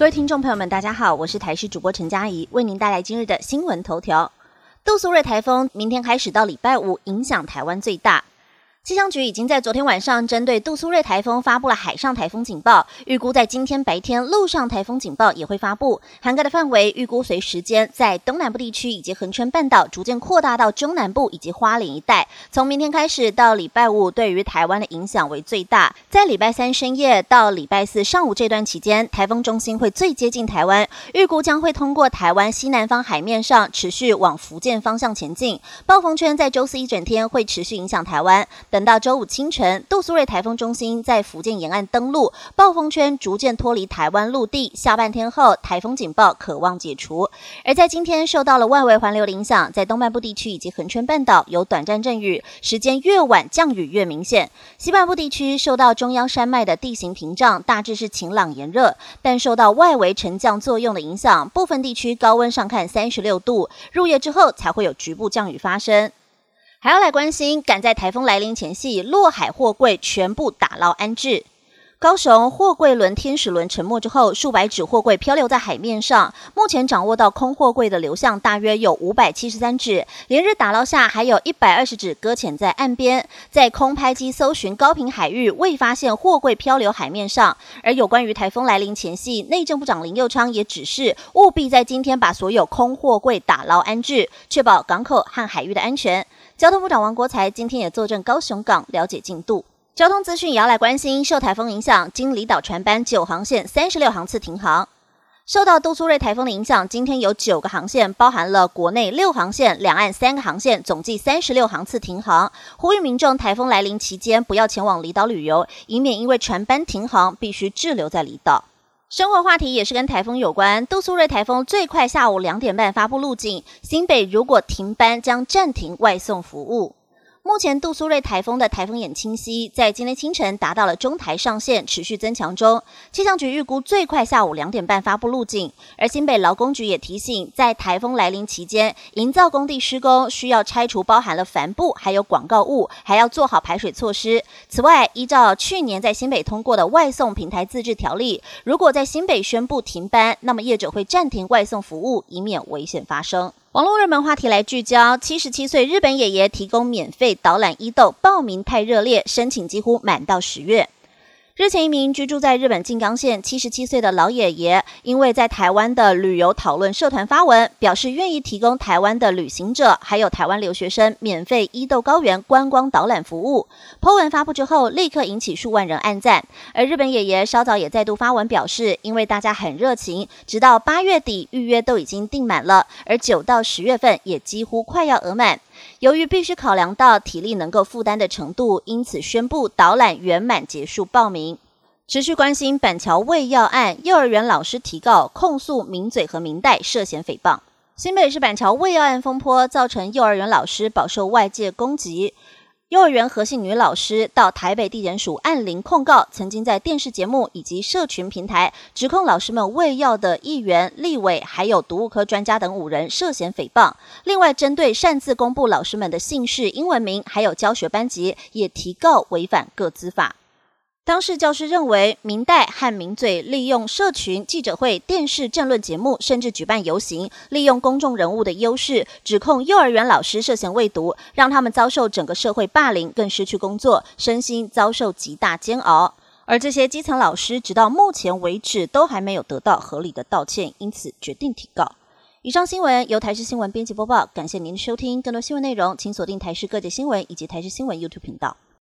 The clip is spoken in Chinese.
各位听众朋友们，大家好，我是台视主播陈佳怡，为您带来今日的新闻头条。杜苏芮台风明天开始到礼拜五，影响台湾最大。气象局已经在昨天晚上针对杜苏芮台风发布了海上台风警报，预估在今天白天陆上台风警报也会发布，涵盖的范围预估随时间在东南部地区以及恒春半岛逐渐扩大到中南部以及花莲一带。从明天开始到礼拜五，对于台湾的影响为最大。在礼拜三深夜到礼拜四上午这段期间，台风中心会最接近台湾，预估将会通过台湾西南方海面上持续往福建方向前进。暴风圈在周四一整天会持续影响台湾。等到周五清晨，杜苏芮台风中心在福建沿岸登陆，暴风圈逐渐脱离台湾陆地。下半天后，台风警报可望解除。而在今天，受到了外围环流的影响，在东半部地区以及恒春半岛有短暂阵雨，时间越晚降雨越明显。西半部地区受到中央山脉的地形屏障，大致是晴朗炎热，但受到外围沉降作用的影响，部分地区高温上看三十六度。入夜之后才会有局部降雨发生。还要来关心，赶在台风来临前夕，落海货柜全部打捞安置。高雄货柜轮天使轮沉没之后，数百纸货柜漂流在海面上。目前掌握到空货柜的流向大约有五百七十三纸，连日打捞下还有一百二十纸搁浅在岸边。在空拍机搜寻高频海域，未发现货柜漂流海面上。而有关于台风来临前夕，内政部长林佑昌也指示，务必在今天把所有空货柜打捞安置，确保港口和海域的安全。交通部长王国才今天也坐镇高雄港，了解进度。交通资讯也要来关心，受台风影响，经离岛船班九航线三十六航次停航。受到杜苏芮台风的影响，今天有九个航线，包含了国内六航线、两岸三个航线，总计三十六航次停航。呼吁民众台风来临期间不要前往离岛旅游，以免因为船班停航必须滞留在离岛。生活话题也是跟台风有关，杜苏芮台风最快下午两点半发布路径，新北如果停班将暂停外送服务。目前杜苏芮台风的台风眼清晰，在今天清晨达到了中台上线，持续增强中。气象局预估最快下午两点半发布路径，而新北劳工局也提醒，在台风来临期间，营造工地施工需要拆除包含了帆布还有广告物，还要做好排水措施。此外，依照去年在新北通过的外送平台自治条例，如果在新北宣布停班，那么业者会暂停外送服务，以免危险发生。网络热门话题来聚焦：七十七岁日本爷爷提供免费导览伊豆，报名太热烈，申请几乎满到十月。日前，一名居住在日本静冈县七十七岁的老爷爷，因为在台湾的旅游讨论社团发文，表示愿意提供台湾的旅行者还有台湾留学生免费伊豆高原观光导览服务。po 文发布之后，立刻引起数万人按赞。而日本爷爷稍早也再度发文表示，因为大家很热情，直到八月底预约都已经订满了，而九到十月份也几乎快要额满。由于必须考量到体力能够负担的程度，因此宣布导览圆满结束报名。持续关心板桥胃药案，幼儿园老师提告控诉名嘴和明代涉嫌诽谤。新北市板桥喂药案风波，造成幼儿园老师饱受外界攻击。幼儿园核心女老师到台北地检署按铃控告，曾经在电视节目以及社群平台指控老师们喂药的议员、立委，还有毒物科专家等五人涉嫌诽谤。另外，针对擅自公布老师们的姓氏、英文名，还有教学班级，也提告违反各资法。当事教师认为，明代和名嘴利用社群记者会、电视政论节目，甚至举办游行，利用公众人物的优势，指控幼儿园老师涉嫌未读，让他们遭受整个社会霸凌，更失去工作，身心遭受极大煎熬。而这些基层老师，直到目前为止都还没有得到合理的道歉，因此决定提告。以上新闻由台视新闻编辑播报，感谢您的收听。更多新闻内容，请锁定台视各界新闻以及台视新闻 YouTube 频道。